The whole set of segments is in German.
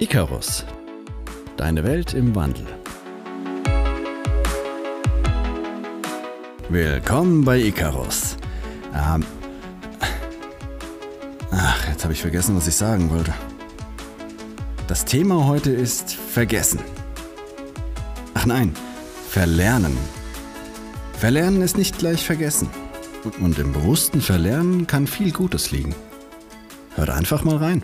Icarus. Deine Welt im Wandel. Willkommen bei Icarus. Ähm. Ach, jetzt habe ich vergessen, was ich sagen wollte. Das Thema heute ist Vergessen. Ach nein, Verlernen. Verlernen ist nicht gleich Vergessen. Und im bewussten Verlernen kann viel Gutes liegen. Hört einfach mal rein.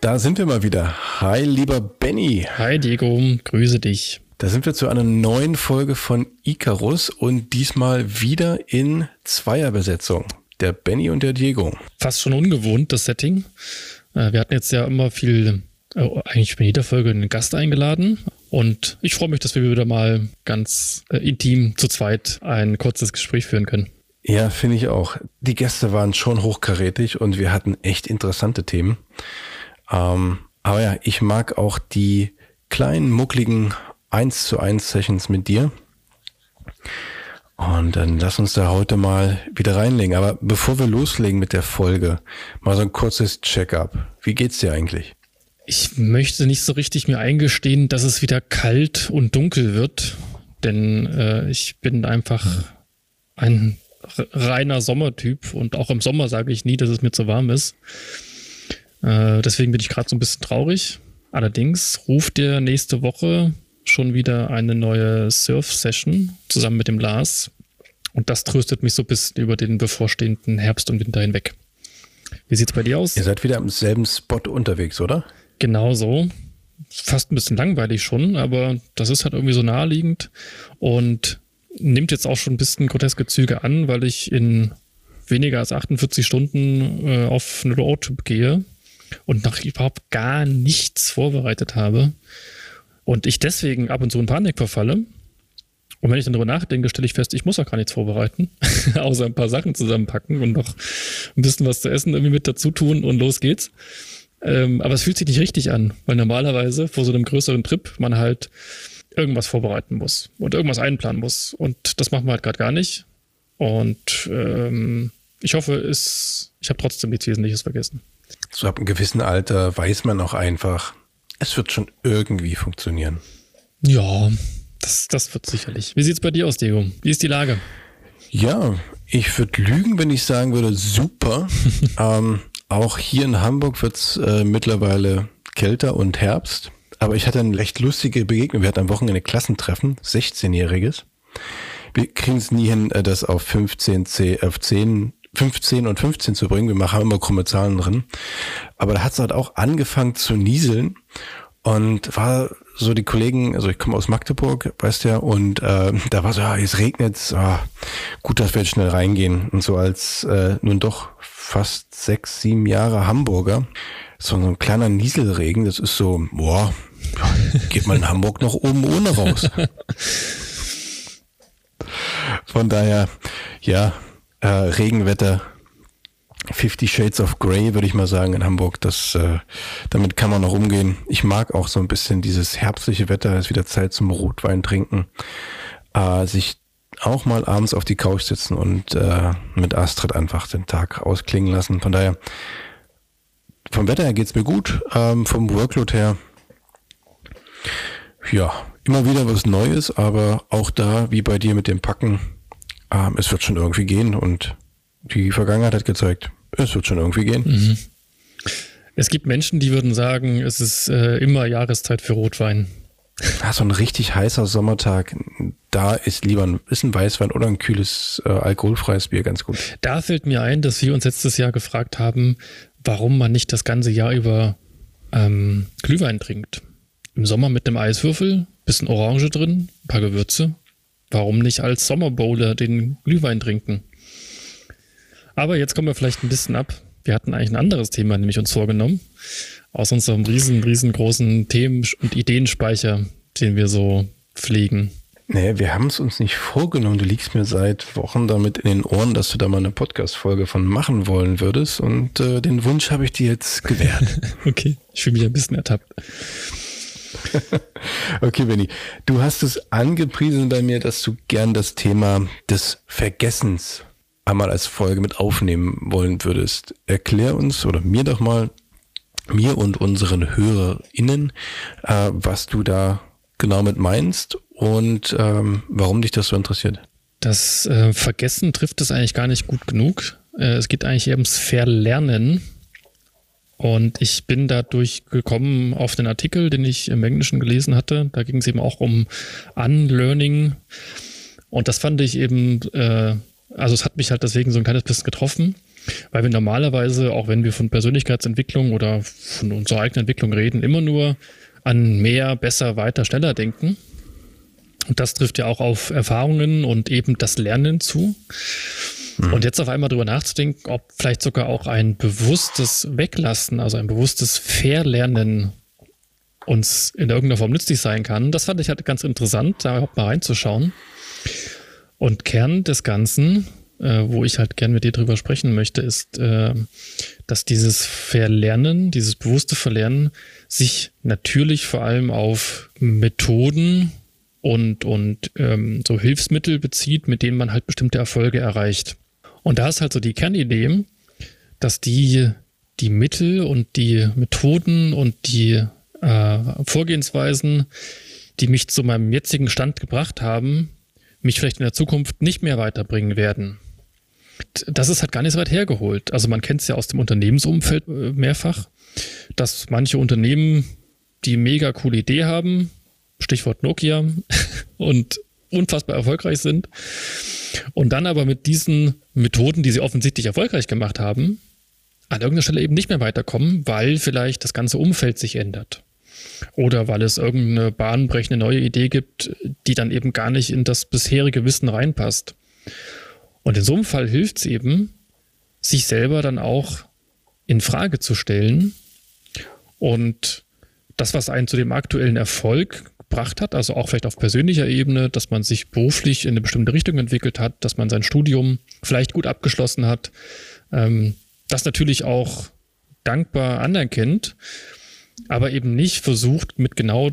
Da sind wir mal wieder. Hi, lieber Benny. Hi, Diego. Grüße dich. Da sind wir zu einer neuen Folge von Icarus und diesmal wieder in Zweierbesetzung. Der Benny und der Diego. Fast schon ungewohnt, das Setting. Äh, wir hatten jetzt ja immer viel, äh, eigentlich bei jeder Folge einen Gast eingeladen. Und ich freue mich, dass wir wieder mal ganz äh, intim zu zweit ein kurzes Gespräch führen können. Ja, finde ich auch. Die Gäste waren schon hochkarätig und wir hatten echt interessante Themen. Ähm, aber ja, ich mag auch die kleinen, muckligen 1 zu 1 Sessions mit dir. Und dann lass uns da heute mal wieder reinlegen. Aber bevor wir loslegen mit der Folge, mal so ein kurzes Check-up. Wie geht's dir eigentlich? Ich möchte nicht so richtig mir eingestehen, dass es wieder kalt und dunkel wird, denn äh, ich bin einfach ein reiner Sommertyp und auch im Sommer sage ich nie, dass es mir zu warm ist. Äh, deswegen bin ich gerade so ein bisschen traurig. Allerdings ruft ihr nächste Woche schon wieder eine neue Surf-Session zusammen mit dem Lars. Und das tröstet mich so ein bisschen über den bevorstehenden Herbst und Winter hinweg. Wie sieht's bei dir aus? Ihr seid wieder am selben Spot unterwegs, oder? Genau so. Fast ein bisschen langweilig schon, aber das ist halt irgendwie so naheliegend und nimmt jetzt auch schon ein bisschen groteske Züge an, weil ich in weniger als 48 Stunden äh, auf eine Roadtrip gehe und noch überhaupt gar nichts vorbereitet habe und ich deswegen ab und zu in Panik verfalle. Und wenn ich dann darüber nachdenke, stelle ich fest, ich muss auch gar nichts vorbereiten, außer ein paar Sachen zusammenpacken und noch ein bisschen was zu essen irgendwie mit dazu tun und los geht's. Ähm, aber es fühlt sich nicht richtig an, weil normalerweise vor so einem größeren Trip man halt irgendwas vorbereiten muss und irgendwas einplanen muss. Und das machen wir halt gerade gar nicht. Und ähm, ich hoffe, es, ich habe trotzdem nichts Wesentliches vergessen. So ab einem gewissen Alter weiß man auch einfach, es wird schon irgendwie funktionieren. Ja, das, das wird sicherlich. Wie sieht's bei dir aus, Diego? Wie ist die Lage? Ja, ich würde lügen, wenn ich sagen würde, super. ähm, auch hier in Hamburg wird's äh, mittlerweile kälter und Herbst. Aber ich hatte eine recht lustige Begegnung. Wir hatten am Wochenende Klassentreffen, 16-Jähriges. Wir kriegen es nie hin, äh, das auf 15, 10, auf 10 15 und 15 zu bringen. Wir machen immer krumme Zahlen drin. Aber da hat es halt auch angefangen zu nieseln und war so die Kollegen, also ich komme aus Magdeburg, weißt ja, und äh, da war so, ja, es regnet, oh, gut, dass wir jetzt schnell reingehen. Und so als äh, nun doch fast sechs, sieben Jahre Hamburger, so ein kleiner Nieselregen, das ist so, boah, geht man in Hamburg noch oben ohne raus. Von daher, ja, äh, Regenwetter, Fifty Shades of Grey, würde ich mal sagen, in Hamburg. Das, äh, damit kann man noch umgehen. Ich mag auch so ein bisschen dieses herbstliche Wetter. Es ist wieder Zeit zum Rotwein trinken. Äh, sich auch mal abends auf die Couch sitzen und äh, mit Astrid einfach den Tag ausklingen lassen. Von daher, vom Wetter her geht's mir gut. Ähm, vom Workload her, ja, immer wieder was Neues, aber auch da, wie bei dir mit dem Packen, ähm, es wird schon irgendwie gehen und die Vergangenheit hat gezeigt, es wird schon irgendwie gehen. Mhm. Es gibt Menschen, die würden sagen, es ist äh, immer Jahreszeit für Rotwein. Ja, so ein richtig heißer Sommertag, da ist lieber ein, ist ein Weißwein oder ein kühles äh, alkoholfreies Bier ganz gut. Da fällt mir ein, dass wir uns letztes Jahr gefragt haben, warum man nicht das ganze Jahr über ähm, Glühwein trinkt. Im Sommer mit einem Eiswürfel, bisschen Orange drin, ein paar Gewürze. Warum nicht als Sommerbowler den Glühwein trinken? Aber jetzt kommen wir vielleicht ein bisschen ab. Wir hatten eigentlich ein anderes Thema nämlich uns vorgenommen. Aus unserem riesen, riesengroßen Themen- und Ideenspeicher, den wir so pflegen. Nee, wir haben es uns nicht vorgenommen. Du liegst mir seit Wochen damit in den Ohren, dass du da mal eine Podcast-Folge von machen wollen würdest. Und äh, den Wunsch habe ich dir jetzt gewährt. okay, ich fühle mich ein bisschen ertappt. okay, Benny. Du hast es angepriesen bei mir, dass du gern das Thema des Vergessens einmal als Folge mit aufnehmen wollen würdest. Erklär uns oder mir doch mal, mir und unseren HörerInnen, äh, was du da genau mit meinst und ähm, warum dich das so interessiert. Das äh, Vergessen trifft es eigentlich gar nicht gut genug. Äh, es geht eigentlich eher ums Verlernen. Und ich bin dadurch gekommen auf den Artikel, den ich im Englischen gelesen hatte. Da ging es eben auch um Unlearning. Und das fand ich eben, äh, also es hat mich halt deswegen so ein kleines bisschen getroffen, weil wir normalerweise, auch wenn wir von Persönlichkeitsentwicklung oder von unserer eigenen Entwicklung reden, immer nur an mehr, besser, weiter, schneller denken. Und das trifft ja auch auf Erfahrungen und eben das Lernen zu. Mhm. Und jetzt auf einmal drüber nachzudenken, ob vielleicht sogar auch ein bewusstes Weglassen, also ein bewusstes Verlernen uns in irgendeiner Form nützlich sein kann, das fand ich halt ganz interessant, da überhaupt mal reinzuschauen. Und Kern des Ganzen, äh, wo ich halt gern mit dir drüber sprechen möchte, ist, äh, dass dieses Verlernen, dieses bewusste Verlernen sich natürlich vor allem auf Methoden und, und ähm, so Hilfsmittel bezieht, mit denen man halt bestimmte Erfolge erreicht. Und da ist halt so die Kernidee, dass die, die Mittel und die Methoden und die äh, Vorgehensweisen, die mich zu meinem jetzigen Stand gebracht haben, mich vielleicht in der Zukunft nicht mehr weiterbringen werden. Das ist halt gar nicht so weit hergeholt. Also man kennt es ja aus dem Unternehmensumfeld äh, mehrfach, dass manche Unternehmen die mega coole Idee haben, Stichwort Nokia, und unfassbar erfolgreich sind. Und dann aber mit diesen Methoden, die sie offensichtlich erfolgreich gemacht haben, an irgendeiner Stelle eben nicht mehr weiterkommen, weil vielleicht das ganze Umfeld sich ändert. Oder weil es irgendeine bahnbrechende neue Idee gibt, die dann eben gar nicht in das bisherige Wissen reinpasst. Und in so einem Fall hilft es eben, sich selber dann auch in Frage zu stellen und das, was einen zu dem aktuellen Erfolg gebracht hat, also auch vielleicht auf persönlicher Ebene, dass man sich beruflich in eine bestimmte Richtung entwickelt hat, dass man sein Studium vielleicht gut abgeschlossen hat, ähm, das natürlich auch dankbar anerkennt, aber eben nicht versucht, mit genau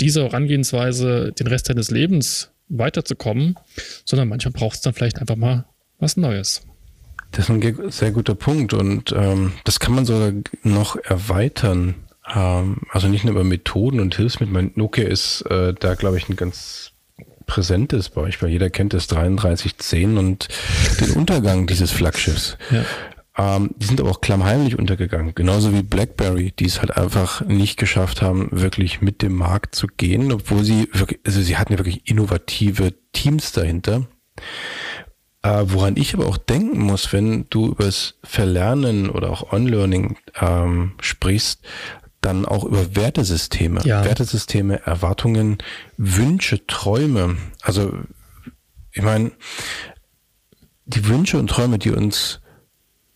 dieser Herangehensweise den Rest seines Lebens weiterzukommen, sondern manchmal braucht es dann vielleicht einfach mal was Neues. Das ist ein sehr guter Punkt und ähm, das kann man sogar noch erweitern. Ähm, also nicht nur über Methoden und Hilfsmittel. Nokia ist äh, da, glaube ich, ein ganz präsentes Beispiel. Jeder kennt das 3310 und den Untergang dieses Flaggschiffs. Ja. Ähm, die sind aber auch klammheimlich untergegangen. Genauso wie BlackBerry, die es halt einfach nicht geschafft haben, wirklich mit dem Markt zu gehen, obwohl sie wirklich, also sie hatten ja wirklich innovative Teams dahinter. Äh, woran ich aber auch denken muss, wenn du über das Verlernen oder auch On-Learning ähm, sprichst, dann auch über Wertesysteme. Ja. Wertesysteme, Erwartungen, Wünsche, Träume. Also, ich meine, die Wünsche und Träume, die uns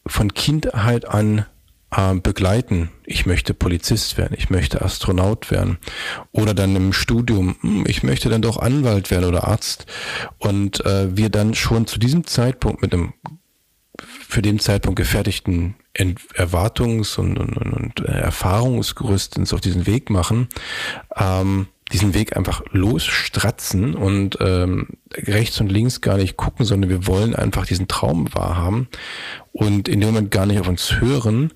von Kindheit an äh, begleiten. Ich möchte Polizist werden, ich möchte Astronaut werden oder dann im Studium, hm, ich möchte dann doch Anwalt werden oder Arzt und äh, wir dann schon zu diesem Zeitpunkt mit einem für den Zeitpunkt gefertigten Erwartungs- und, und, und Erfahrungsgerüst uns auf diesen Weg machen, ähm, diesen Weg einfach losstratzen und ähm, rechts und links gar nicht gucken, sondern wir wollen einfach diesen Traum wahrhaben und in dem Moment gar nicht auf uns hören,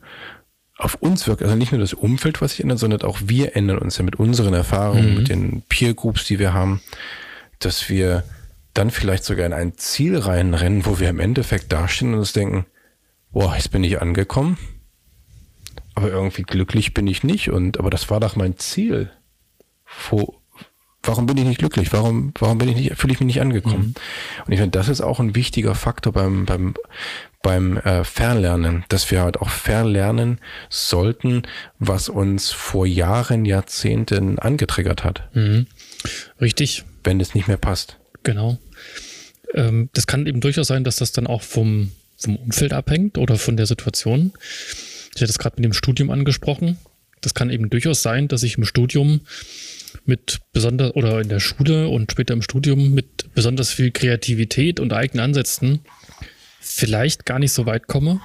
auf uns wirkt, also nicht nur das Umfeld, was sich ändert, sondern auch wir ändern uns ja mit unseren Erfahrungen, mhm. mit den Peer Groups, die wir haben, dass wir dann vielleicht sogar in ein Ziel reinrennen, wo wir im Endeffekt dastehen und uns denken, boah, jetzt bin ich angekommen, aber irgendwie glücklich bin ich nicht und, aber das war doch mein Ziel. Wo, warum bin ich nicht glücklich? Warum, warum bin ich nicht, fühle ich mich nicht angekommen? Mhm. Und ich finde, das ist auch ein wichtiger Faktor beim, beim, beim äh, Fernlernen, dass wir halt auch verlernen sollten, was uns vor Jahren, Jahrzehnten angetriggert hat. Mhm. Richtig. Wenn es nicht mehr passt. Genau. Ähm, das kann eben durchaus sein, dass das dann auch vom, vom Umfeld abhängt oder von der Situation. Ich hatte das gerade mit dem Studium angesprochen. Das kann eben durchaus sein, dass ich im Studium mit besonders oder in der Schule und später im Studium mit besonders viel Kreativität und eigenen Ansätzen vielleicht gar nicht so weit komme.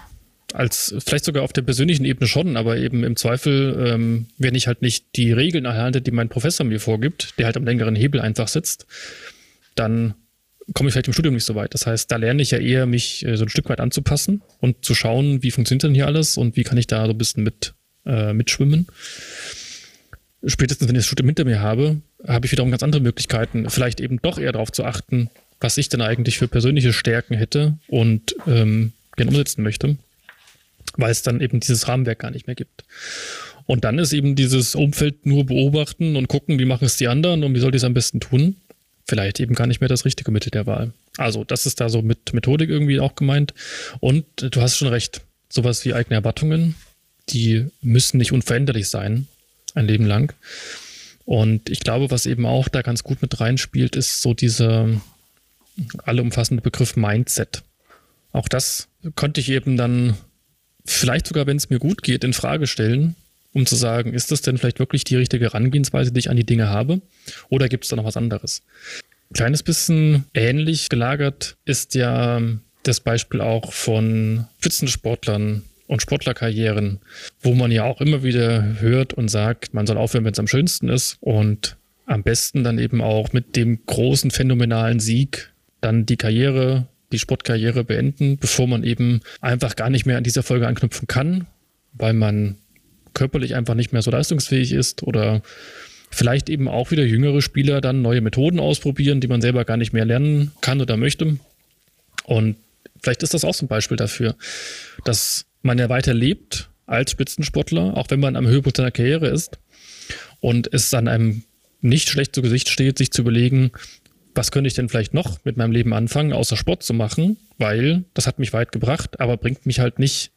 Als vielleicht sogar auf der persönlichen Ebene schon, aber eben im Zweifel, ähm, wenn ich halt nicht die Regeln erhalte, die mein Professor mir vorgibt, der halt am längeren Hebel einfach sitzt, dann komme ich vielleicht im Studium nicht so weit. Das heißt, da lerne ich ja eher, mich äh, so ein Stück weit anzupassen und zu schauen, wie funktioniert denn hier alles und wie kann ich da so ein bisschen mit äh, mitschwimmen. Spätestens, wenn ich das Studium hinter mir habe, habe ich wiederum ganz andere Möglichkeiten, vielleicht eben doch eher darauf zu achten, was ich denn eigentlich für persönliche Stärken hätte und ähm, gerne umsetzen möchte, weil es dann eben dieses Rahmenwerk gar nicht mehr gibt. Und dann ist eben dieses Umfeld nur beobachten und gucken, wie machen es die anderen und wie soll die es am besten tun. Vielleicht eben gar nicht mehr das richtige Mittel der Wahl. Also das ist da so mit Methodik irgendwie auch gemeint. Und du hast schon recht, sowas wie eigene Erwartungen, die müssen nicht unveränderlich sein, ein Leben lang. Und ich glaube, was eben auch da ganz gut mit reinspielt, ist so dieser allumfassende Begriff Mindset. Auch das konnte ich eben dann vielleicht sogar, wenn es mir gut geht, in Frage stellen um zu sagen, ist das denn vielleicht wirklich die richtige Herangehensweise, die ich an die Dinge habe? Oder gibt es da noch was anderes? Kleines bisschen ähnlich gelagert ist ja das Beispiel auch von Spitzensportlern und Sportlerkarrieren, wo man ja auch immer wieder hört und sagt, man soll aufhören, wenn es am schönsten ist und am besten dann eben auch mit dem großen phänomenalen Sieg dann die Karriere, die Sportkarriere beenden, bevor man eben einfach gar nicht mehr an dieser Folge anknüpfen kann, weil man körperlich einfach nicht mehr so leistungsfähig ist oder vielleicht eben auch wieder jüngere Spieler dann neue Methoden ausprobieren, die man selber gar nicht mehr lernen kann oder möchte. Und vielleicht ist das auch so ein Beispiel dafür, dass man ja weiter lebt als Spitzensportler, auch wenn man am Höhepunkt seiner Karriere ist und es an einem nicht schlecht zu Gesicht steht, sich zu überlegen, was könnte ich denn vielleicht noch mit meinem Leben anfangen, außer Sport zu machen, weil das hat mich weit gebracht, aber bringt mich halt nicht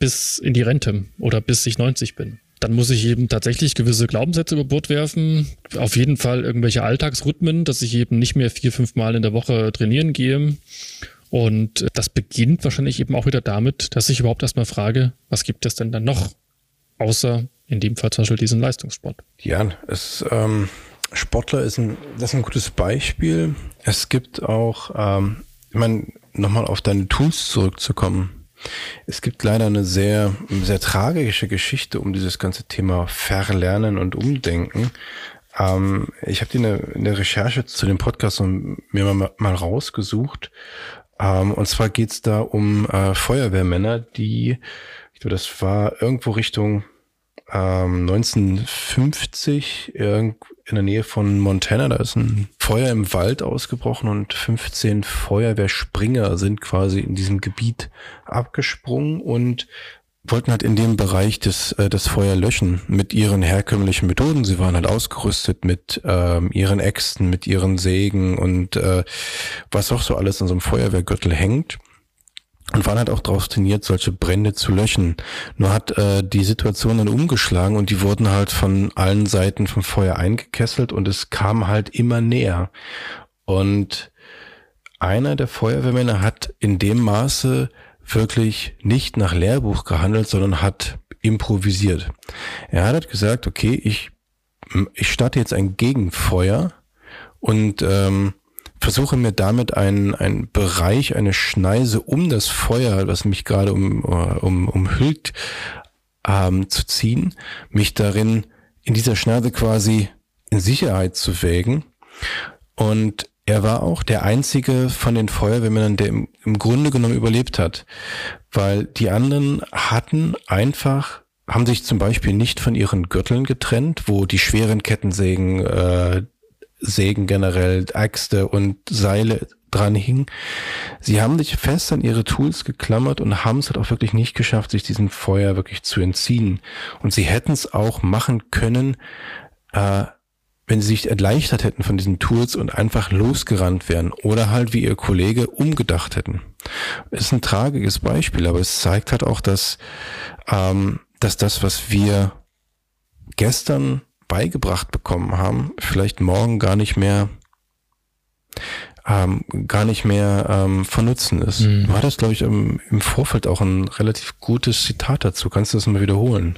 bis in die Rente oder bis ich 90 bin. Dann muss ich eben tatsächlich gewisse Glaubenssätze über Bord werfen. Auf jeden Fall irgendwelche Alltagsrhythmen, dass ich eben nicht mehr vier, fünf Mal in der Woche trainieren gehe. Und das beginnt wahrscheinlich eben auch wieder damit, dass ich überhaupt erstmal frage, was gibt es denn dann noch? Außer in dem Fall zum Beispiel diesen Leistungssport. Ja, es, ähm, Sportler ist ein, das ist ein gutes Beispiel. Es gibt auch, ähm, ich meine, nochmal auf deine Tools zurückzukommen. Es gibt leider eine sehr, sehr tragische Geschichte um dieses ganze Thema Verlernen und Umdenken. Ähm, ich habe die eine, eine Recherche zu dem Podcast mir mal, mal rausgesucht. Ähm, und zwar geht's da um äh, Feuerwehrmänner, die, ich glaube, das war irgendwo Richtung ähm, 1950 in der Nähe von Montana. Da ist ein Feuer im Wald ausgebrochen und 15 Feuerwehrspringer sind quasi in diesem Gebiet abgesprungen und wollten halt in dem Bereich das, äh, das Feuer löschen mit ihren herkömmlichen Methoden. Sie waren halt ausgerüstet mit ähm, ihren Äxten, mit ihren Sägen und äh, was auch so alles an so einem Feuerwehrgürtel hängt und waren halt auch darauf trainiert, solche Brände zu löschen. Nur hat äh, die Situation dann umgeschlagen und die wurden halt von allen Seiten vom Feuer eingekesselt und es kam halt immer näher. Und einer der Feuerwehrmänner hat in dem Maße wirklich nicht nach Lehrbuch gehandelt, sondern hat improvisiert. Er hat halt gesagt, okay, ich, ich starte jetzt ein Gegenfeuer und ähm, versuche mir damit einen, einen Bereich, eine Schneise um das Feuer, was mich gerade um, um, umhüllt, ähm, zu ziehen, mich darin in dieser Schneise quasi in Sicherheit zu wägen. Und er war auch der einzige von den Feuerwehrmännern, der im, im Grunde genommen überlebt hat, weil die anderen hatten einfach haben sich zum Beispiel nicht von ihren Gürteln getrennt, wo die schweren Kettensägen äh, Sägen generell, Äxte und Seile dran hingen. Sie haben sich fest an ihre Tools geklammert und haben es halt auch wirklich nicht geschafft, sich diesem Feuer wirklich zu entziehen. Und sie hätten es auch machen können, äh, wenn sie sich erleichtert hätten von diesen Tools und einfach losgerannt wären oder halt wie ihr Kollege umgedacht hätten. Ist ein tragisches Beispiel, aber es zeigt halt auch, dass, ähm, dass das, was wir gestern beigebracht bekommen haben, vielleicht morgen gar nicht mehr ähm, gar nicht mehr ähm, von Nutzen ist. Mhm. Du hattest, glaube ich, im, im Vorfeld auch ein relativ gutes Zitat dazu. Kannst du das mal wiederholen?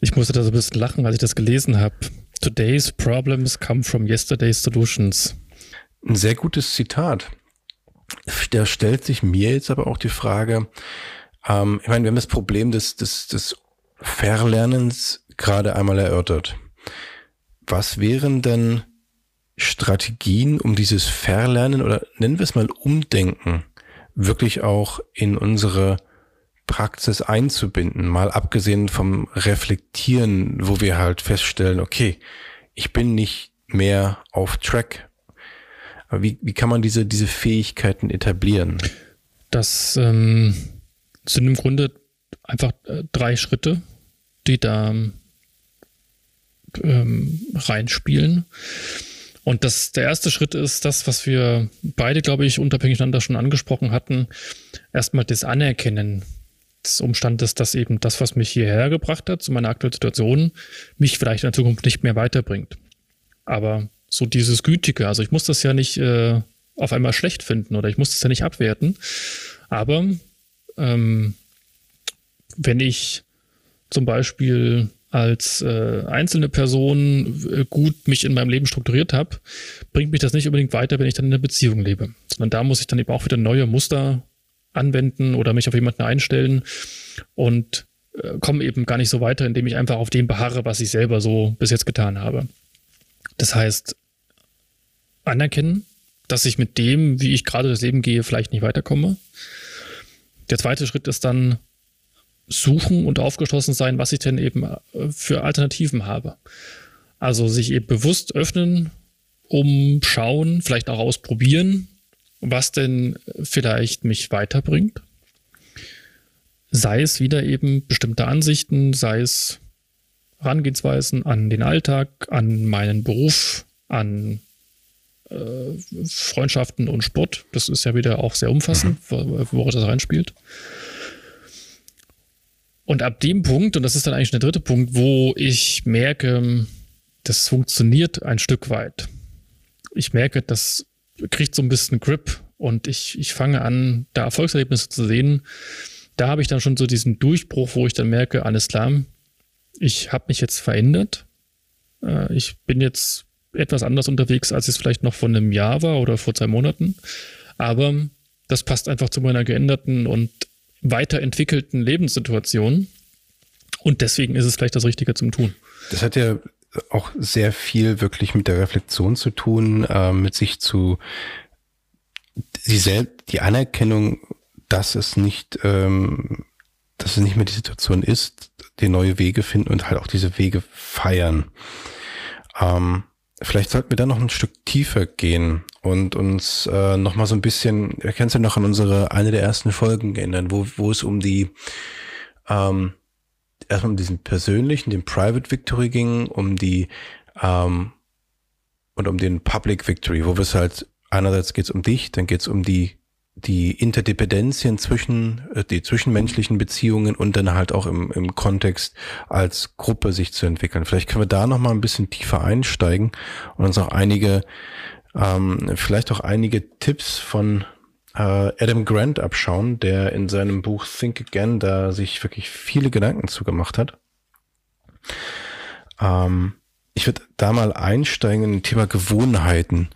Ich musste da so ein bisschen lachen, als ich das gelesen habe. Today's problems come from yesterday's solutions. Ein sehr gutes Zitat. Da stellt sich mir jetzt aber auch die Frage, ähm, ich meine, wir haben das Problem des, des, des Verlernens gerade einmal erörtert. Was wären denn Strategien, um dieses Verlernen oder nennen wir es mal Umdenken wirklich auch in unsere Praxis einzubinden, mal abgesehen vom Reflektieren, wo wir halt feststellen, okay, ich bin nicht mehr auf Track. Aber wie, wie kann man diese, diese Fähigkeiten etablieren? Das ähm, sind im Grunde einfach äh, drei Schritte, die da ähm, reinspielen. Und das, der erste Schritt ist das, was wir beide, glaube ich, unabhängig voneinander schon angesprochen hatten. Erstmal das Anerkennen des Umstandes, dass eben das, was mich hierher gebracht hat, zu meiner aktuellen Situation, mich vielleicht in der Zukunft nicht mehr weiterbringt. Aber so dieses Gütige, also ich muss das ja nicht äh, auf einmal schlecht finden oder ich muss das ja nicht abwerten. Aber ähm, wenn ich zum Beispiel als äh, einzelne Person äh, gut mich in meinem Leben strukturiert habe, bringt mich das nicht unbedingt weiter, wenn ich dann in einer Beziehung lebe. Sondern da muss ich dann eben auch wieder neue Muster anwenden oder mich auf jemanden einstellen und äh, komme eben gar nicht so weiter, indem ich einfach auf dem beharre, was ich selber so bis jetzt getan habe. Das heißt, anerkennen, dass ich mit dem, wie ich gerade das Leben gehe, vielleicht nicht weiterkomme. Der zweite Schritt ist dann suchen und aufgeschlossen sein, was ich denn eben äh, für Alternativen habe. Also sich eben bewusst öffnen, umschauen, vielleicht auch ausprobieren, was denn vielleicht mich weiterbringt. Sei es wieder eben bestimmte Ansichten, sei es Herangehensweisen an den Alltag, an meinen Beruf, an äh, Freundschaften und Sport. Das ist ja wieder auch sehr umfassend, mhm. worauf das reinspielt. Und ab dem Punkt, und das ist dann eigentlich der dritte Punkt, wo ich merke, das funktioniert ein Stück weit. Ich merke, das kriegt so ein bisschen Grip und ich, ich fange an, da Erfolgserlebnisse zu sehen. Da habe ich dann schon so diesen Durchbruch, wo ich dann merke, alles klar, ich habe mich jetzt verändert. Äh, ich bin jetzt etwas anders unterwegs, als es vielleicht noch vor einem Jahr war oder vor zwei Monaten. Aber das passt einfach zu meiner geänderten und weiterentwickelten Lebenssituation. Und deswegen ist es vielleicht das Richtige zum Tun. Das hat ja auch sehr viel wirklich mit der Reflexion zu tun, äh, mit sich zu sie selbst die Anerkennung, dass es nicht, ähm, dass es nicht mehr die Situation ist, die neue Wege finden und halt auch diese Wege feiern. Ähm, vielleicht sollten wir da noch ein Stück tiefer gehen und uns äh, noch mal so ein bisschen, erkennst du noch an unsere eine der ersten Folgen erinnern, wo, wo es um die ähm, erstmal um diesen persönlichen, den Private Victory ging, um die ähm, und um den Public Victory, wo wir es halt einerseits geht es um dich, dann geht es um die die Interdependenzien zwischen äh, die zwischenmenschlichen Beziehungen und dann halt auch im, im Kontext als Gruppe sich zu entwickeln. Vielleicht können wir da noch mal ein bisschen tiefer einsteigen und uns auch einige ähm, vielleicht auch einige Tipps von äh, Adam Grant abschauen, der in seinem Buch Think Again da sich wirklich viele Gedanken zugemacht hat. Ähm, ich würde da mal einsteigen in ein Thema Gewohnheiten,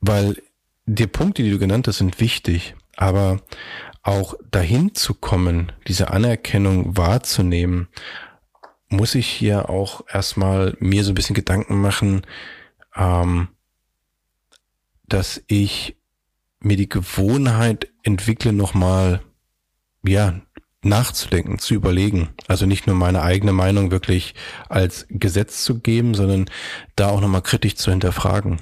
weil die Punkte, die du genannt hast, sind wichtig, aber auch dahin zu kommen, diese Anerkennung wahrzunehmen, muss ich hier auch erstmal mir so ein bisschen Gedanken machen, ähm, dass ich mir die Gewohnheit entwickle, nochmal, ja, nachzudenken, zu überlegen. Also nicht nur meine eigene Meinung wirklich als Gesetz zu geben, sondern da auch nochmal kritisch zu hinterfragen.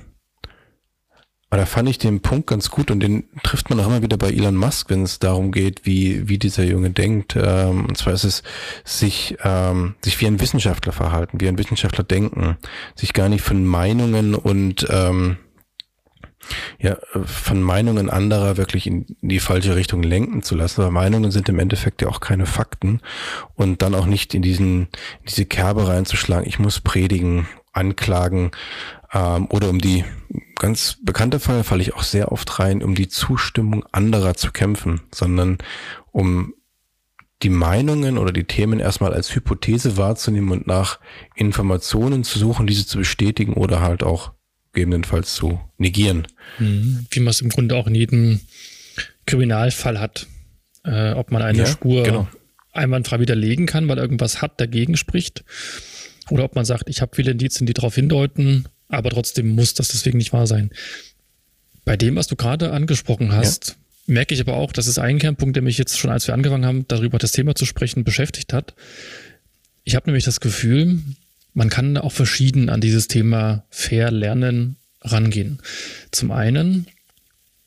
Aber da fand ich den Punkt ganz gut und den trifft man auch immer wieder bei Elon Musk, wenn es darum geht, wie, wie dieser Junge denkt. Ähm, und zwar ist es sich, ähm, sich wie ein Wissenschaftler verhalten, wie ein Wissenschaftler denken, sich gar nicht von Meinungen und ähm, ja, von Meinungen anderer wirklich in die falsche Richtung lenken zu lassen. Aber Meinungen sind im Endeffekt ja auch keine Fakten und dann auch nicht in diesen, in diese Kerbe reinzuschlagen, ich muss predigen, anklagen ähm, oder um die ganz bekannte Fall falle ich auch sehr oft rein, um die Zustimmung anderer zu kämpfen, sondern um die Meinungen oder die Themen erstmal als Hypothese wahrzunehmen und nach Informationen zu suchen, diese zu bestätigen oder halt auch gegebenenfalls zu negieren. Mhm. Wie man es im Grunde auch in jedem Kriminalfall hat. Äh, ob man eine ja, Spur genau. einwandfrei widerlegen kann, weil irgendwas hat dagegen spricht. Oder ob man sagt, ich habe viele Indizien, die darauf hindeuten, aber trotzdem muss das deswegen nicht wahr sein. Bei dem, was du gerade angesprochen hast, merke ich aber auch, das ist ein Kernpunkt, der mich jetzt schon, als wir angefangen haben, darüber das Thema zu sprechen, beschäftigt hat. Ich habe nämlich das Gefühl, man kann auch verschieden an dieses Thema fair lernen rangehen. Zum einen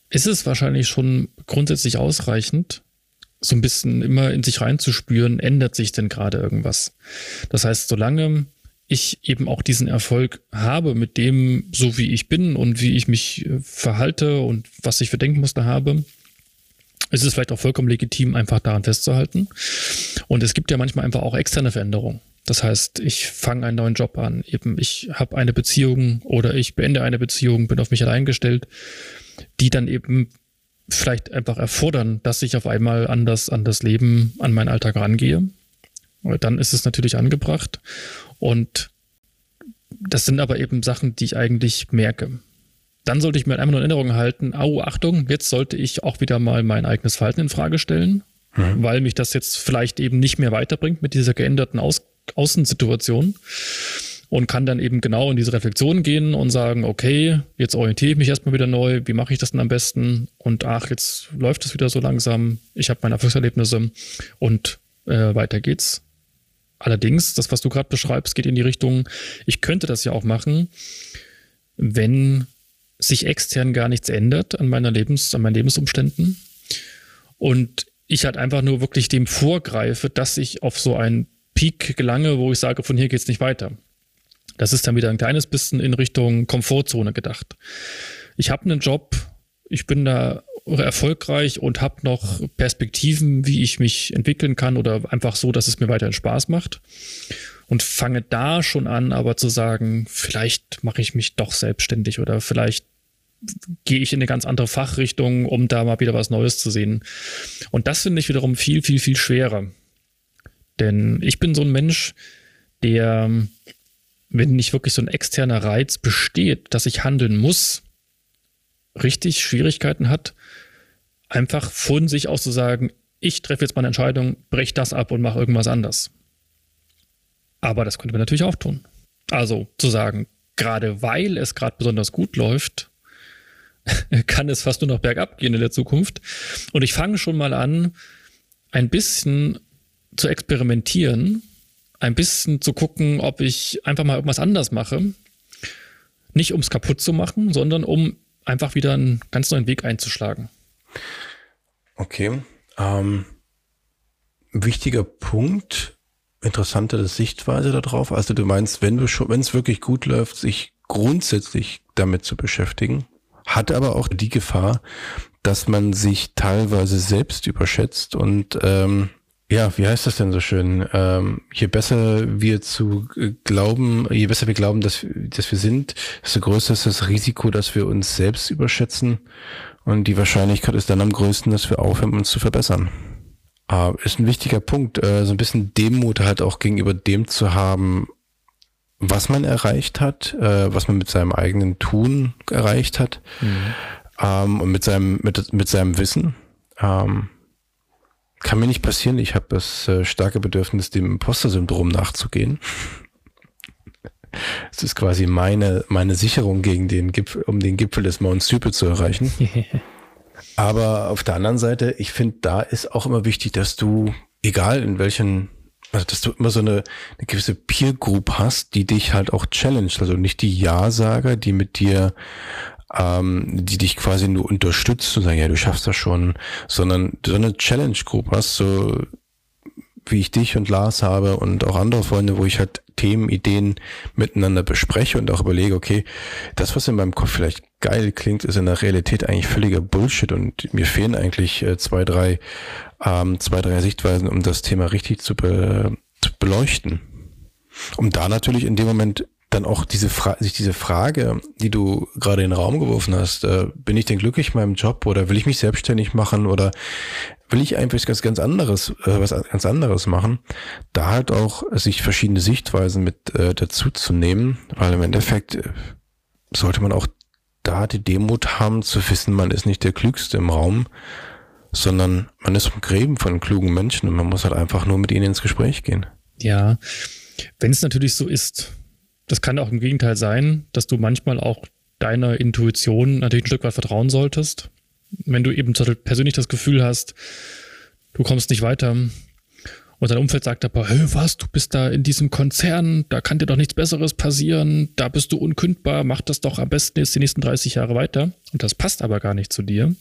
ist es wahrscheinlich schon grundsätzlich ausreichend, so ein bisschen immer in sich reinzuspüren, ändert sich denn gerade irgendwas. Das heißt, solange ich eben auch diesen Erfolg habe mit dem, so wie ich bin und wie ich mich äh, verhalte und was ich für Denkmuster habe, ist es vielleicht auch vollkommen legitim, einfach daran festzuhalten. Und es gibt ja manchmal einfach auch externe Veränderungen. Das heißt, ich fange einen neuen Job an, eben ich habe eine Beziehung oder ich beende eine Beziehung, bin auf mich allein gestellt, die dann eben vielleicht einfach erfordern, dass ich auf einmal anders an das Leben, an meinen Alltag rangehe. Dann ist es natürlich angebracht. Und das sind aber eben Sachen, die ich eigentlich merke. Dann sollte ich mir einmal nur in Erinnerung halten, au, Achtung, jetzt sollte ich auch wieder mal mein eigenes Verhalten in Frage stellen, mhm. weil mich das jetzt vielleicht eben nicht mehr weiterbringt mit dieser geänderten Aus Außensituation und kann dann eben genau in diese Reflexion gehen und sagen, okay, jetzt orientiere ich mich erstmal wieder neu, wie mache ich das denn am besten? Und ach, jetzt läuft es wieder so langsam, ich habe meine Erfolgserlebnisse und äh, weiter geht's. Allerdings, das, was du gerade beschreibst, geht in die Richtung, ich könnte das ja auch machen, wenn sich extern gar nichts ändert an meiner Lebens, an meinen Lebensumständen und ich halt einfach nur wirklich dem vorgreife, dass ich auf so einen Peak gelange, wo ich sage, von hier geht's nicht weiter. Das ist dann wieder ein kleines bisschen in Richtung Komfortzone gedacht. Ich habe einen Job, ich bin da erfolgreich und habe noch Perspektiven, wie ich mich entwickeln kann oder einfach so, dass es mir weiterhin Spaß macht. Und fange da schon an, aber zu sagen, vielleicht mache ich mich doch selbstständig oder vielleicht gehe ich in eine ganz andere Fachrichtung, um da mal wieder was Neues zu sehen. Und das finde ich wiederum viel, viel, viel schwerer. Denn ich bin so ein Mensch, der, wenn nicht wirklich so ein externer Reiz besteht, dass ich handeln muss, richtig Schwierigkeiten hat, einfach von sich aus zu sagen, ich treffe jetzt meine Entscheidung, breche das ab und mache irgendwas anders. Aber das könnte man natürlich auch tun. Also zu sagen, gerade weil es gerade besonders gut läuft, kann es fast nur noch bergab gehen in der Zukunft. Und ich fange schon mal an, ein bisschen zu experimentieren, ein bisschen zu gucken, ob ich einfach mal irgendwas anders mache. Nicht um es kaputt zu machen, sondern um einfach wieder einen ganz neuen Weg einzuschlagen. Okay. Ähm, wichtiger Punkt, interessante Sichtweise darauf. Also du meinst, wenn du schon, wenn es wirklich gut läuft, sich grundsätzlich damit zu beschäftigen, hat aber auch die Gefahr, dass man sich teilweise selbst überschätzt und ähm, ja, wie heißt das denn so schön? Ähm, je besser wir zu glauben, je besser wir glauben, dass, dass wir sind, desto größer ist das Risiko, dass wir uns selbst überschätzen. Und die Wahrscheinlichkeit ist dann am größten, dass wir aufhören, uns zu verbessern. Äh, ist ein wichtiger Punkt, äh, so ein bisschen Demut halt auch gegenüber dem zu haben, was man erreicht hat, äh, was man mit seinem eigenen Tun erreicht hat mhm. ähm, und mit seinem, mit, mit seinem Wissen. Ähm, kann mir nicht passieren. Ich habe das äh, starke Bedürfnis, dem Imposter-Syndrom nachzugehen. Es ist quasi meine, meine Sicherung gegen den Gipfel, um den Gipfel des Mount Stupid zu erreichen. Aber auf der anderen Seite, ich finde, da ist auch immer wichtig, dass du, egal in welchen, also dass du immer so eine, eine gewisse Peer Group hast, die dich halt auch challenge. Also nicht die Ja-Sager, die mit dir ähm, die dich quasi nur unterstützt und sagen, ja, du schaffst das schon, sondern so eine Challenge Group hast, so wie ich dich und Lars habe und auch andere Freunde, wo ich halt Themen, Ideen miteinander bespreche und auch überlege, okay, das, was in meinem Kopf vielleicht geil klingt, ist in der Realität eigentlich völliger Bullshit und mir fehlen eigentlich äh, zwei, drei, ähm, zwei, drei Sichtweisen, um das Thema richtig zu, be zu beleuchten. Um da natürlich in dem Moment dann auch diese Fra sich diese Frage, die du gerade in den Raum geworfen hast, äh, bin ich denn glücklich in meinem Job oder will ich mich selbstständig machen oder will ich einfach ganz ganz anderes äh, was ganz anderes machen, da halt auch sich verschiedene Sichtweisen mit äh, dazu zu nehmen, weil im Endeffekt äh, sollte man auch da die Demut haben zu wissen, man ist nicht der klügste im Raum, sondern man ist umgeben von klugen Menschen und man muss halt einfach nur mit ihnen ins Gespräch gehen. Ja, wenn es natürlich so ist, das kann auch im Gegenteil sein, dass du manchmal auch deiner Intuition natürlich ein Stück weit vertrauen solltest. Wenn du eben persönlich das Gefühl hast, du kommst nicht weiter und dein Umfeld sagt aber, hey, was, du bist da in diesem Konzern, da kann dir doch nichts Besseres passieren, da bist du unkündbar, mach das doch am besten jetzt die nächsten 30 Jahre weiter und das passt aber gar nicht zu dir,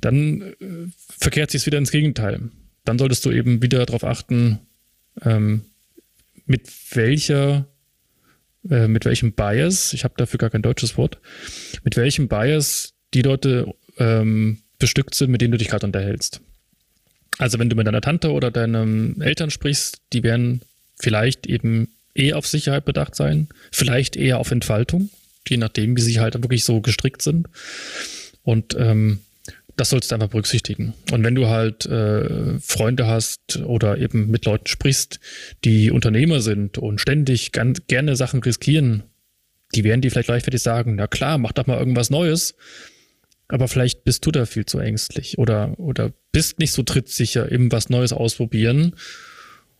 dann äh, verkehrt sich es wieder ins Gegenteil. Dann solltest du eben wieder darauf achten, ähm, mit welcher äh, mit welchem Bias, ich habe dafür gar kein deutsches Wort, mit welchem Bias die Leute ähm, bestückt sind, mit denen du dich gerade unterhältst. Also wenn du mit deiner Tante oder deinen Eltern sprichst, die werden vielleicht eben eher auf Sicherheit bedacht sein, vielleicht eher auf Entfaltung, je nachdem, wie sie halt wirklich so gestrickt sind. Und ähm, das sollst du einfach berücksichtigen. Und wenn du halt äh, Freunde hast oder eben mit Leuten sprichst, die Unternehmer sind und ständig ganz gerne Sachen riskieren, die werden dir vielleicht leichtfertig sagen, na klar, mach doch mal irgendwas Neues. Aber vielleicht bist du da viel zu ängstlich oder, oder bist nicht so trittsicher im was Neues ausprobieren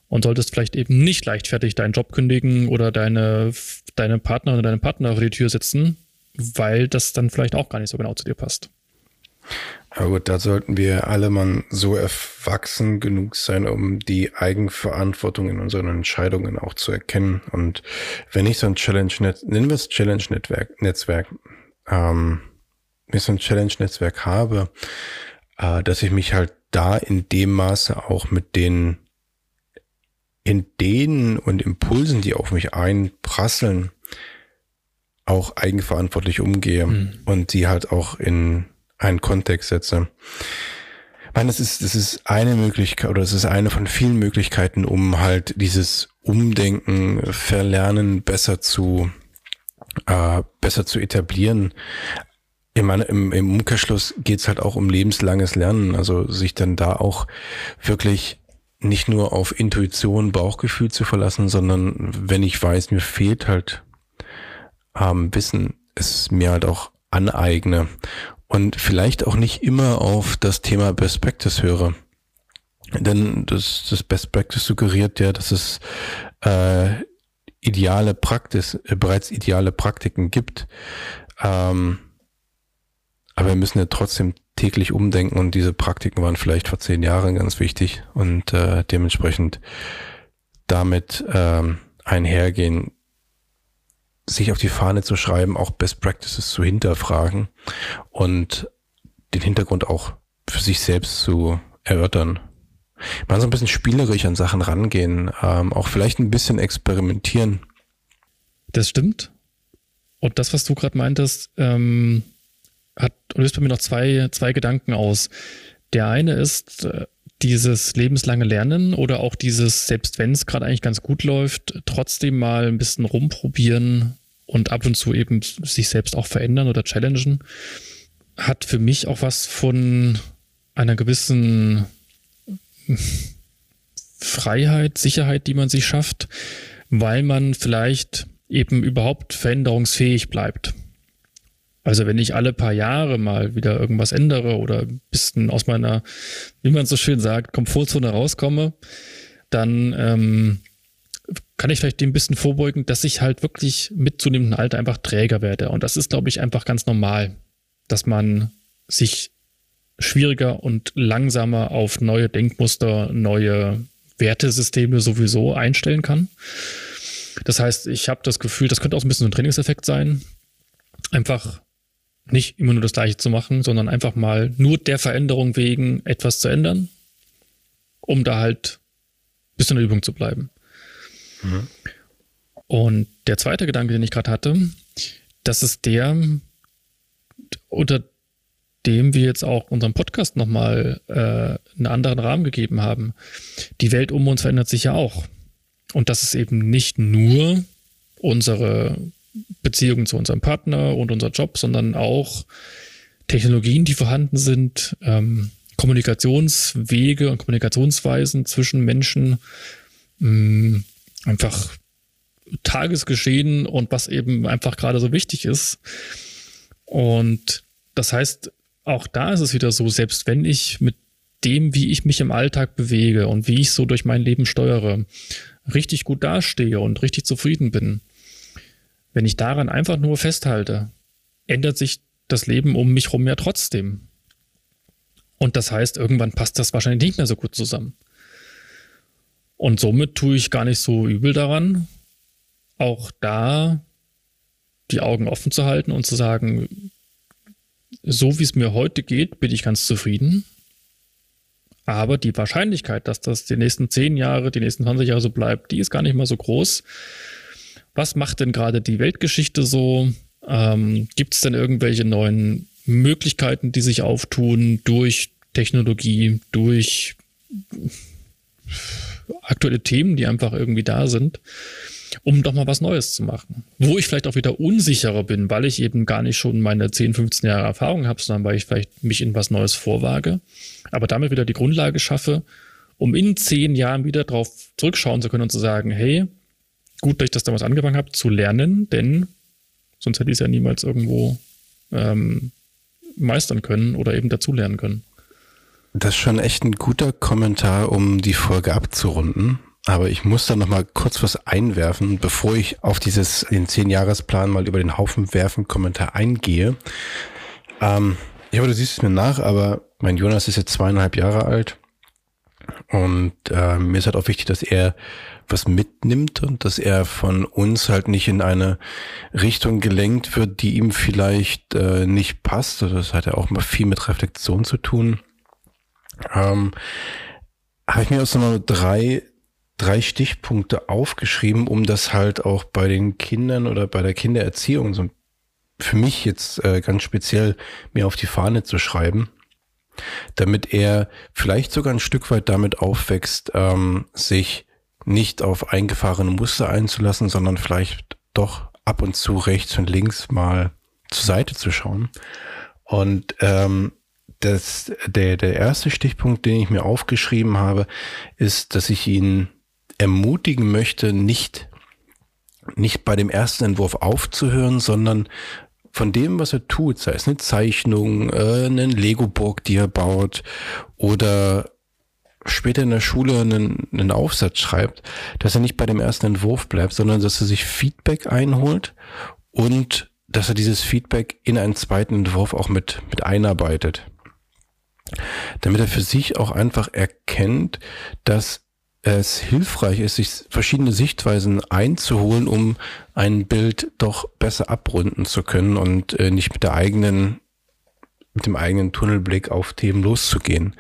und solltest vielleicht eben nicht leichtfertig deinen Job kündigen oder deine, deine Partnerin oder deinen Partner vor die Tür setzen, weil das dann vielleicht auch gar nicht so genau zu dir passt. Aber gut, da sollten wir alle mal so erwachsen genug sein, um die Eigenverantwortung in unseren Entscheidungen auch zu erkennen. Und wenn ich so ein Challenge-Netz, nennen wir es Challenge-Netzwerk, Netzwerk, ähm, wenn ich so ein Challenge-Netzwerk habe, äh, dass ich mich halt da in dem Maße auch mit den Ideen und Impulsen, die auf mich einprasseln, auch eigenverantwortlich umgehe mhm. und die halt auch in einen Kontext setze. Ich meine, das ist, das ist eine Möglichkeit oder es ist eine von vielen Möglichkeiten, um halt dieses Umdenken, Verlernen besser zu, äh, besser zu etablieren. Ich meine, im, im Umkehrschluss geht es halt auch um lebenslanges Lernen, also sich dann da auch wirklich nicht nur auf Intuition, Bauchgefühl zu verlassen, sondern wenn ich weiß, mir fehlt halt ähm, Wissen, es mir halt auch aneigne und vielleicht auch nicht immer auf das Thema Best Practice höre. Denn das, das Best Practice suggeriert ja, dass es äh, ideale Praxis, äh, bereits ideale Praktiken gibt. Ähm, aber wir müssen ja trotzdem täglich umdenken und diese Praktiken waren vielleicht vor zehn Jahren ganz wichtig und äh, dementsprechend damit ähm, einhergehen, sich auf die Fahne zu schreiben, auch Best Practices zu hinterfragen und den Hintergrund auch für sich selbst zu erörtern. Mal so ein bisschen spielerisch an Sachen rangehen, ähm, auch vielleicht ein bisschen experimentieren. Das stimmt. Und das, was du gerade meintest, ähm, hat löst bei mir noch zwei, zwei Gedanken aus. Der eine ist äh, dieses lebenslange Lernen oder auch dieses, selbst wenn es gerade eigentlich ganz gut läuft, trotzdem mal ein bisschen rumprobieren und ab und zu eben sich selbst auch verändern oder challengen, hat für mich auch was von einer gewissen Freiheit, Sicherheit, die man sich schafft, weil man vielleicht eben überhaupt veränderungsfähig bleibt. Also wenn ich alle paar Jahre mal wieder irgendwas ändere oder ein bisschen aus meiner, wie man so schön sagt, Komfortzone rauskomme, dann ähm, kann ich vielleicht dem ein bisschen vorbeugen, dass ich halt wirklich mit zunehmendem Alter einfach träger werde. Und das ist, glaube ich, einfach ganz normal, dass man sich schwieriger und langsamer auf neue Denkmuster, neue Wertesysteme sowieso einstellen kann. Das heißt, ich habe das Gefühl, das könnte auch ein bisschen so ein Trainingseffekt sein. Einfach nicht immer nur das Gleiche zu machen, sondern einfach mal nur der Veränderung wegen etwas zu ändern, um da halt bis in der Übung zu bleiben. Mhm. Und der zweite Gedanke, den ich gerade hatte, das ist der, unter dem wir jetzt auch unserem Podcast nochmal äh, einen anderen Rahmen gegeben haben. Die Welt um uns verändert sich ja auch. Und das ist eben nicht nur unsere Beziehungen zu unserem Partner und unser Job, sondern auch Technologien, die vorhanden sind, ähm, Kommunikationswege und Kommunikationsweisen zwischen Menschen, mh, mm, einfach Tagesgeschehen und was eben einfach gerade so wichtig ist. Und das heißt, auch da ist es wieder so, selbst wenn ich mit dem, wie ich mich im Alltag bewege und wie ich so durch mein Leben steuere, richtig gut dastehe und richtig zufrieden bin, wenn ich daran einfach nur festhalte, ändert sich das Leben um mich herum ja trotzdem. Und das heißt, irgendwann passt das wahrscheinlich nicht mehr so gut zusammen. Und somit tue ich gar nicht so übel daran, auch da die Augen offen zu halten und zu sagen, so wie es mir heute geht, bin ich ganz zufrieden. Aber die Wahrscheinlichkeit, dass das die nächsten 10 Jahre, die nächsten 20 Jahre so bleibt, die ist gar nicht mal so groß. Was macht denn gerade die Weltgeschichte so? Ähm, Gibt es denn irgendwelche neuen Möglichkeiten, die sich auftun durch Technologie, durch aktuelle Themen, die einfach irgendwie da sind, um doch mal was Neues zu machen. Wo ich vielleicht auch wieder unsicherer bin, weil ich eben gar nicht schon meine 10, 15 Jahre Erfahrung habe, sondern weil ich vielleicht mich in was Neues vorwage, aber damit wieder die Grundlage schaffe, um in zehn Jahren wieder drauf zurückschauen zu können und zu sagen, hey, gut, dass ich das damals angefangen habe, zu lernen, denn sonst hätte ich es ja niemals irgendwo ähm, meistern können oder eben dazulernen können. Das ist schon echt ein guter Kommentar, um die Folge abzurunden. Aber ich muss da noch mal kurz was einwerfen, bevor ich auf dieses den zehn Jahresplan mal über den Haufen werfen Kommentar eingehe. Ähm, ich hoffe, du siehst es mir nach, aber mein Jonas ist jetzt zweieinhalb Jahre alt und äh, mir ist halt auch wichtig, dass er was mitnimmt und dass er von uns halt nicht in eine Richtung gelenkt wird, die ihm vielleicht äh, nicht passt. Also das hat ja auch mal viel mit Reflexion zu tun ähm, habe ich mir aus nochmal drei, drei Stichpunkte aufgeschrieben, um das halt auch bei den Kindern oder bei der Kindererziehung so für mich jetzt äh, ganz speziell mir auf die Fahne zu schreiben, damit er vielleicht sogar ein Stück weit damit aufwächst, ähm, sich nicht auf eingefahrene Muster einzulassen, sondern vielleicht doch ab und zu rechts und links mal zur Seite zu schauen. Und ähm, das, der, der erste Stichpunkt, den ich mir aufgeschrieben habe, ist, dass ich ihn ermutigen möchte, nicht, nicht bei dem ersten Entwurf aufzuhören, sondern von dem, was er tut, sei es eine Zeichnung, äh, einen Lego-Burg, die er baut oder später in der Schule einen, einen Aufsatz schreibt, dass er nicht bei dem ersten Entwurf bleibt, sondern dass er sich Feedback einholt und dass er dieses Feedback in einen zweiten Entwurf auch mit, mit einarbeitet damit er für sich auch einfach erkennt, dass es hilfreich ist, sich verschiedene Sichtweisen einzuholen, um ein Bild doch besser abrunden zu können und äh, nicht mit der eigenen, mit dem eigenen Tunnelblick auf Themen loszugehen.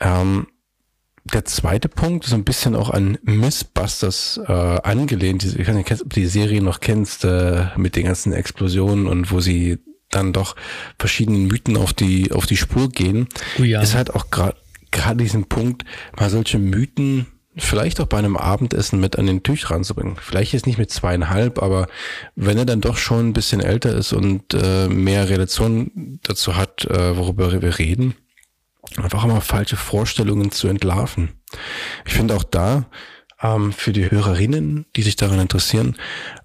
Ähm, der zweite Punkt ist ein bisschen auch an Missbusters äh, angelehnt. Ich weiß nicht, ob du die Serie noch kennst, äh, mit den ganzen Explosionen und wo sie dann doch verschiedenen Mythen auf die, auf die Spur gehen, oh ja. ist halt auch gerade gerade diesen Punkt, mal solche Mythen vielleicht auch bei einem Abendessen mit an den Tisch ranzubringen. Vielleicht jetzt nicht mit zweieinhalb, aber wenn er dann doch schon ein bisschen älter ist und äh, mehr Relation dazu hat, äh, worüber wir reden, einfach mal falsche Vorstellungen zu entlarven. Ich finde auch da ähm, für die Hörerinnen, die sich daran interessieren,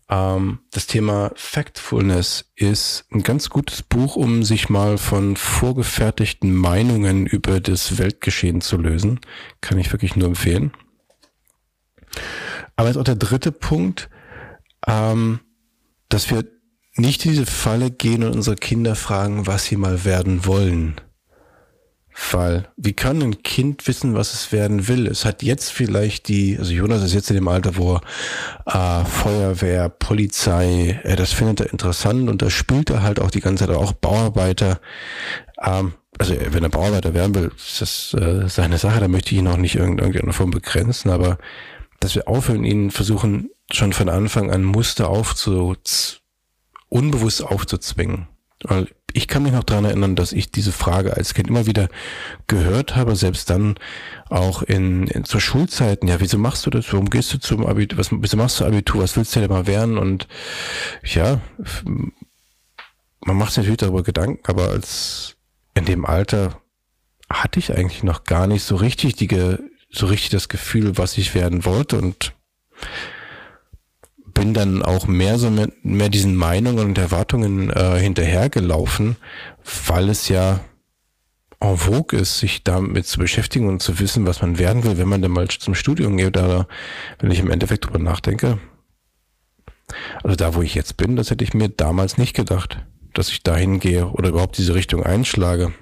ähm, das Thema Factfulness ist ein ganz gutes Buch, um sich mal von vorgefertigten Meinungen über das Weltgeschehen zu lösen. Kann ich wirklich nur empfehlen. Aber jetzt auch der dritte Punkt, ähm, dass wir nicht in diese Falle gehen und unsere Kinder fragen, was sie mal werden wollen. Fall. Wie kann ein Kind wissen, was es werden will? Es hat jetzt vielleicht die, also Jonas ist jetzt in dem Alter, wo äh, Feuerwehr, Polizei, äh, das findet er interessant und da spielt er halt auch die ganze Zeit auch Bauarbeiter. Ähm, also wenn er Bauarbeiter werden will, ist das äh, seine Sache, da möchte ich ihn auch nicht in irgendeiner Form begrenzen, aber dass wir aufhören, ihn versuchen, schon von Anfang an Muster aufzu, unbewusst aufzuzwingen. Weil ich kann mich noch daran erinnern, dass ich diese Frage als Kind immer wieder gehört habe, selbst dann auch in, in zur Schulzeiten. Ja, wieso machst du das? Warum gehst du zum Abitur? Was, wieso machst du Abitur? Was willst du denn mal werden? Und ja, man macht sich natürlich darüber Gedanken, aber als in dem Alter hatte ich eigentlich noch gar nicht so richtig die, so richtig das Gefühl, was ich werden wollte und bin dann auch mehr so mit, mehr diesen Meinungen und Erwartungen äh, hinterhergelaufen, weil es ja en vogue ist, sich damit zu beschäftigen und zu wissen, was man werden will, wenn man dann mal zum Studium geht, oder wenn ich im Endeffekt drüber nachdenke. Also da, wo ich jetzt bin, das hätte ich mir damals nicht gedacht, dass ich dahin gehe oder überhaupt diese Richtung einschlage.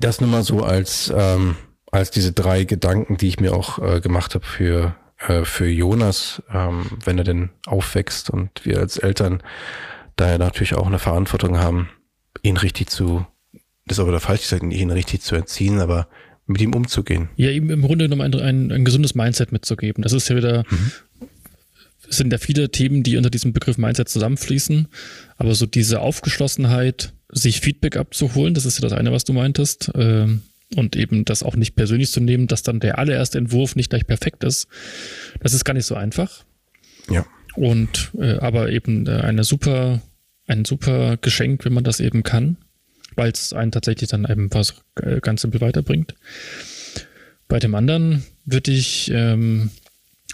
Das nur mal so als, ähm, als diese drei Gedanken, die ich mir auch äh, gemacht habe für, äh, für Jonas, ähm, wenn er denn aufwächst und wir als Eltern daher natürlich auch eine Verantwortung haben, ihn richtig zu, das ist aber der falsch gesagt, ihn richtig zu erziehen, aber mit ihm umzugehen. Ja, ihm im Grunde genommen ein, ein, ein gesundes Mindset mitzugeben. Das ist ja wieder, mhm. sind ja viele Themen, die unter diesem Begriff Mindset zusammenfließen, aber so diese Aufgeschlossenheit, sich Feedback abzuholen, das ist ja das eine, was du meintest, äh, und eben das auch nicht persönlich zu nehmen, dass dann der allererste Entwurf nicht gleich perfekt ist, das ist gar nicht so einfach. Ja. Und äh, aber eben äh, eine super, ein super Geschenk, wenn man das eben kann weil es einen tatsächlich dann eben was äh, ganz simpel weiterbringt. Bei dem anderen würde ich, ähm,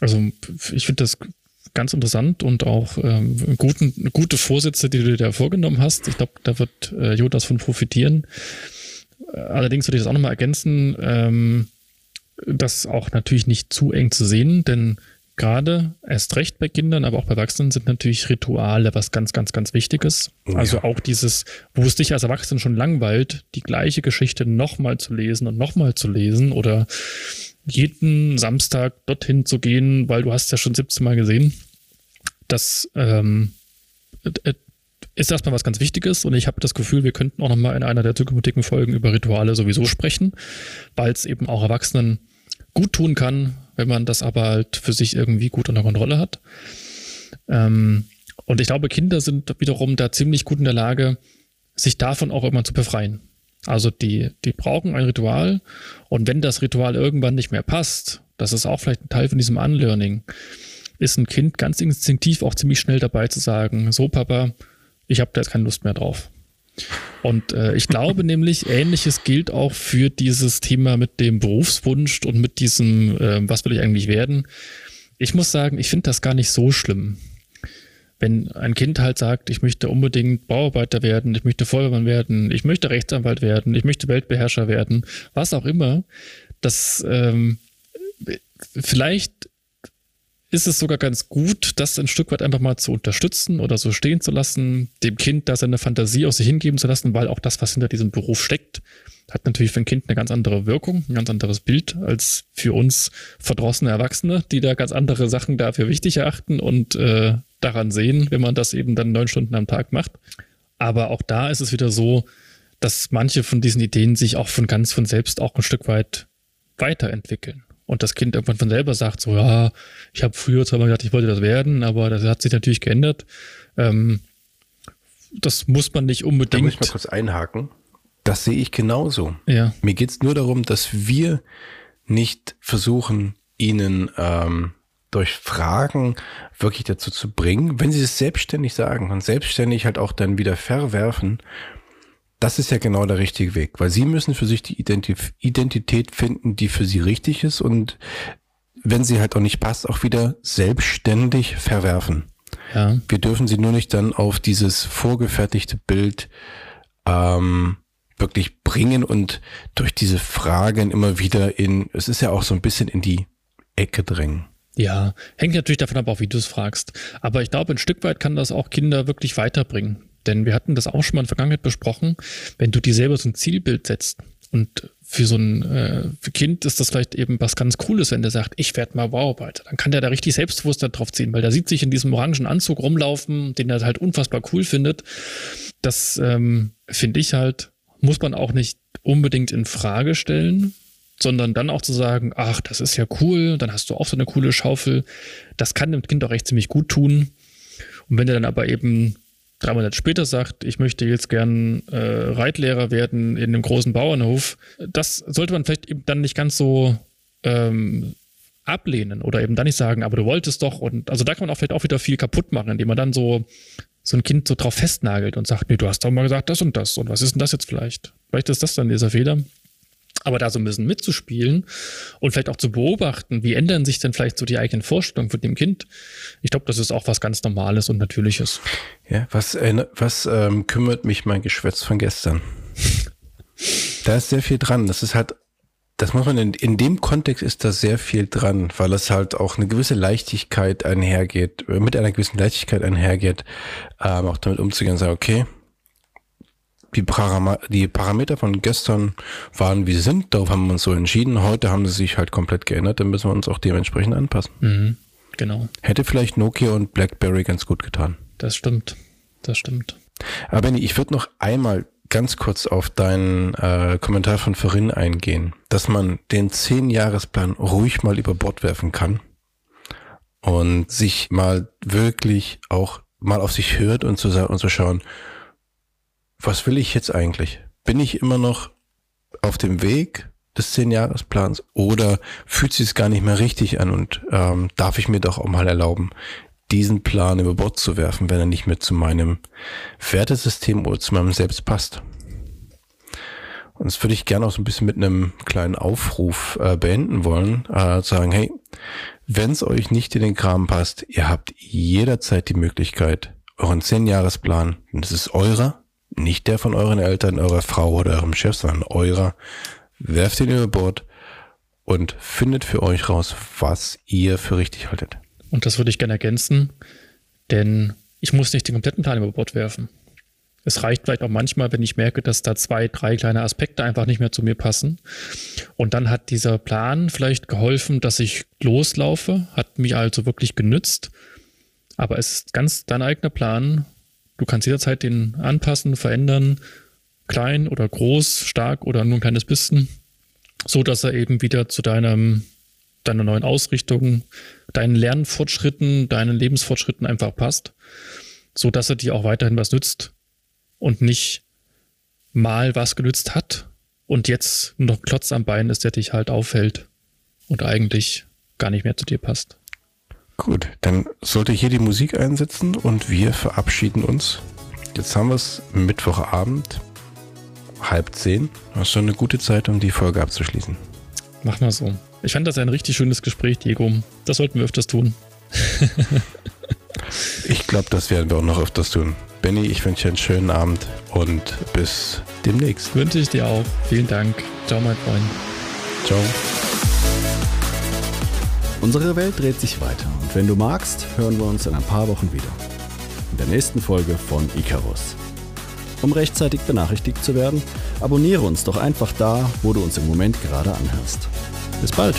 also ich finde das ganz interessant und auch ähm, guten, gute Vorsätze, die du dir da vorgenommen hast. Ich glaube, da wird äh, Jonas von profitieren. Allerdings würde ich das auch nochmal ergänzen, ähm, das auch natürlich nicht zu eng zu sehen, denn gerade erst recht bei Kindern, aber auch bei Erwachsenen sind natürlich Rituale was ganz, ganz, ganz Wichtiges. Oh, also ja. auch dieses, wo es dich als Erwachsenen schon langweilt, die gleiche Geschichte nochmal zu lesen und nochmal zu lesen oder jeden Samstag dorthin zu gehen, weil du hast ja schon 17 Mal gesehen. Das ähm, äh, ist erstmal was ganz Wichtiges und ich habe das Gefühl, wir könnten auch nochmal in einer der zukünftigen Folgen über Rituale sowieso sprechen, weil es eben auch Erwachsenen gut tun kann, wenn man das aber halt für sich irgendwie gut unter Kontrolle hat. Ähm, und ich glaube, Kinder sind wiederum da ziemlich gut in der Lage, sich davon auch irgendwann zu befreien. Also die, die brauchen ein Ritual und wenn das Ritual irgendwann nicht mehr passt, das ist auch vielleicht ein Teil von diesem Unlearning, ist ein Kind ganz instinktiv auch ziemlich schnell dabei zu sagen, so Papa, ich habe da jetzt keine Lust mehr drauf. Und äh, ich glaube nämlich, ähnliches gilt auch für dieses Thema mit dem Berufswunsch und mit diesem, äh, was will ich eigentlich werden. Ich muss sagen, ich finde das gar nicht so schlimm. Wenn ein Kind halt sagt, ich möchte unbedingt Bauarbeiter werden, ich möchte Feuerwehrmann werden, ich möchte Rechtsanwalt werden, ich möchte Weltbeherrscher werden, was auch immer, das ähm, vielleicht ist es sogar ganz gut, das ein Stück weit einfach mal zu unterstützen oder so stehen zu lassen, dem Kind da seine Fantasie aus sich hingeben zu lassen, weil auch das, was hinter diesem Beruf steckt, hat natürlich für ein Kind eine ganz andere Wirkung, ein ganz anderes Bild als für uns verdrossene Erwachsene, die da ganz andere Sachen dafür wichtig erachten und äh, daran sehen, wenn man das eben dann neun Stunden am Tag macht. Aber auch da ist es wieder so, dass manche von diesen Ideen sich auch von ganz von selbst auch ein Stück weit weiterentwickeln und das Kind irgendwann von selber sagt, so ja, ich habe früher zwar mal gedacht, ich wollte das werden, aber das hat sich natürlich geändert. Ähm, das muss man nicht unbedingt. Da muss ich mal kurz einhaken. Das sehe ich genauso. Ja. Mir geht es nur darum, dass wir nicht versuchen, ihnen ähm, durch Fragen wirklich dazu zu bringen, wenn sie es selbstständig sagen und selbstständig halt auch dann wieder verwerfen, das ist ja genau der richtige Weg, weil sie müssen für sich die Identität finden, die für sie richtig ist und wenn sie halt auch nicht passt, auch wieder selbstständig verwerfen. Ja. Wir dürfen sie nur nicht dann auf dieses vorgefertigte Bild ähm, wirklich bringen und durch diese Fragen immer wieder in, es ist ja auch so ein bisschen in die Ecke drängen. Ja, hängt natürlich davon ab, auch wie du es fragst. Aber ich glaube, ein Stück weit kann das auch Kinder wirklich weiterbringen. Denn wir hatten das auch schon mal in der Vergangenheit besprochen, wenn du dir selber so ein Zielbild setzt und für so ein äh, für Kind ist das vielleicht eben was ganz Cooles, wenn der sagt, ich werde mal Bauarbeiter. Dann kann der da richtig selbstbewusst drauf ziehen, weil der sieht sich in diesem orangen Anzug rumlaufen, den er halt unfassbar cool findet. Das ähm, finde ich halt, muss man auch nicht unbedingt in Frage stellen, sondern dann auch zu sagen, ach, das ist ja cool, dann hast du auch so eine coole Schaufel. Das kann dem Kind auch echt ziemlich gut tun. Und wenn er dann aber eben drei Monate später sagt, ich möchte jetzt gern äh, Reitlehrer werden in einem großen Bauernhof, das sollte man vielleicht eben dann nicht ganz so ähm, ablehnen oder eben dann nicht sagen, aber du wolltest doch und also da kann man auch vielleicht auch wieder viel kaputt machen, indem man dann so so ein Kind so drauf festnagelt und sagt, nee, du hast doch mal gesagt das und das und was ist denn das jetzt vielleicht? Vielleicht ist das dann dieser Fehler. Aber da so ein bisschen mitzuspielen und vielleicht auch zu beobachten, wie ändern sich denn vielleicht so die eigenen Vorstellungen von dem Kind, ich glaube, das ist auch was ganz Normales und Natürliches. Ja, was, was ähm, kümmert mich mein Geschwätz von gestern? da ist sehr viel dran. Das ist halt, das muss man in, in dem Kontext ist da sehr viel dran, weil es halt auch eine gewisse Leichtigkeit einhergeht, mit einer gewissen Leichtigkeit einhergeht, ähm, auch damit umzugehen und sagen, okay, die, Parama die Parameter von gestern waren, wie sie sind. Darauf haben wir uns so entschieden. Heute haben sie sich halt komplett geändert. Dann müssen wir uns auch dementsprechend anpassen. Mhm, genau. Hätte vielleicht Nokia und BlackBerry ganz gut getan. Das stimmt. Das stimmt. Aber Benny, ich würde noch einmal ganz kurz auf deinen äh, Kommentar von vorhin eingehen, dass man den Zehn-Jahresplan ruhig mal über Bord werfen kann und sich mal wirklich auch mal auf sich hört und zu, und zu schauen, was will ich jetzt eigentlich? Bin ich immer noch auf dem Weg des Zehn-Jahresplans oder fühlt sich es gar nicht mehr richtig an und ähm, darf ich mir doch auch mal erlauben, diesen Plan über Bord zu werfen, wenn er nicht mehr zu meinem Wertesystem oder zu meinem Selbst passt. Und das würde ich gerne auch so ein bisschen mit einem kleinen Aufruf äh, beenden wollen, äh, sagen, hey, wenn es euch nicht in den Kram passt, ihr habt jederzeit die Möglichkeit, euren 10-Jahresplan, das ist eurer, nicht der von euren Eltern, eurer Frau oder eurem Chef, sondern eurer, werft ihn über Bord und findet für euch raus, was ihr für richtig haltet. Und das würde ich gerne ergänzen, denn ich muss nicht den kompletten Plan über Bord werfen. Es reicht vielleicht auch manchmal, wenn ich merke, dass da zwei, drei kleine Aspekte einfach nicht mehr zu mir passen. Und dann hat dieser Plan vielleicht geholfen, dass ich loslaufe, hat mich also wirklich genützt. Aber es ist ganz dein eigener Plan. Du kannst jederzeit den anpassen, verändern, klein oder groß, stark oder nur ein kleines bisschen, so dass er eben wieder zu deinem, deiner neuen Ausrichtung, deinen Lernfortschritten, deinen Lebensfortschritten einfach passt, so dass er dir auch weiterhin was nützt und nicht mal was genützt hat und jetzt noch Klotz am Bein ist, der dich halt aufhält und eigentlich gar nicht mehr zu dir passt. Gut, dann sollte hier die Musik einsetzen und wir verabschieden uns. Jetzt haben wir es Mittwochabend, halb zehn. Hast du eine gute Zeit, um die Folge abzuschließen? Mach mal so. Ich fand das ein richtig schönes Gespräch, Diego. Das sollten wir öfters tun. ich glaube, das werden wir auch noch öfters tun. Benny, ich wünsche dir einen schönen Abend und bis demnächst. Wünsche ich dir auch. Vielen Dank. Ciao, mein Freund. Ciao. Unsere Welt dreht sich weiter und wenn du magst, hören wir uns in ein paar Wochen wieder. In der nächsten Folge von Icarus. Um rechtzeitig benachrichtigt zu werden, abonniere uns doch einfach da, wo du uns im Moment gerade anhörst. Bis bald!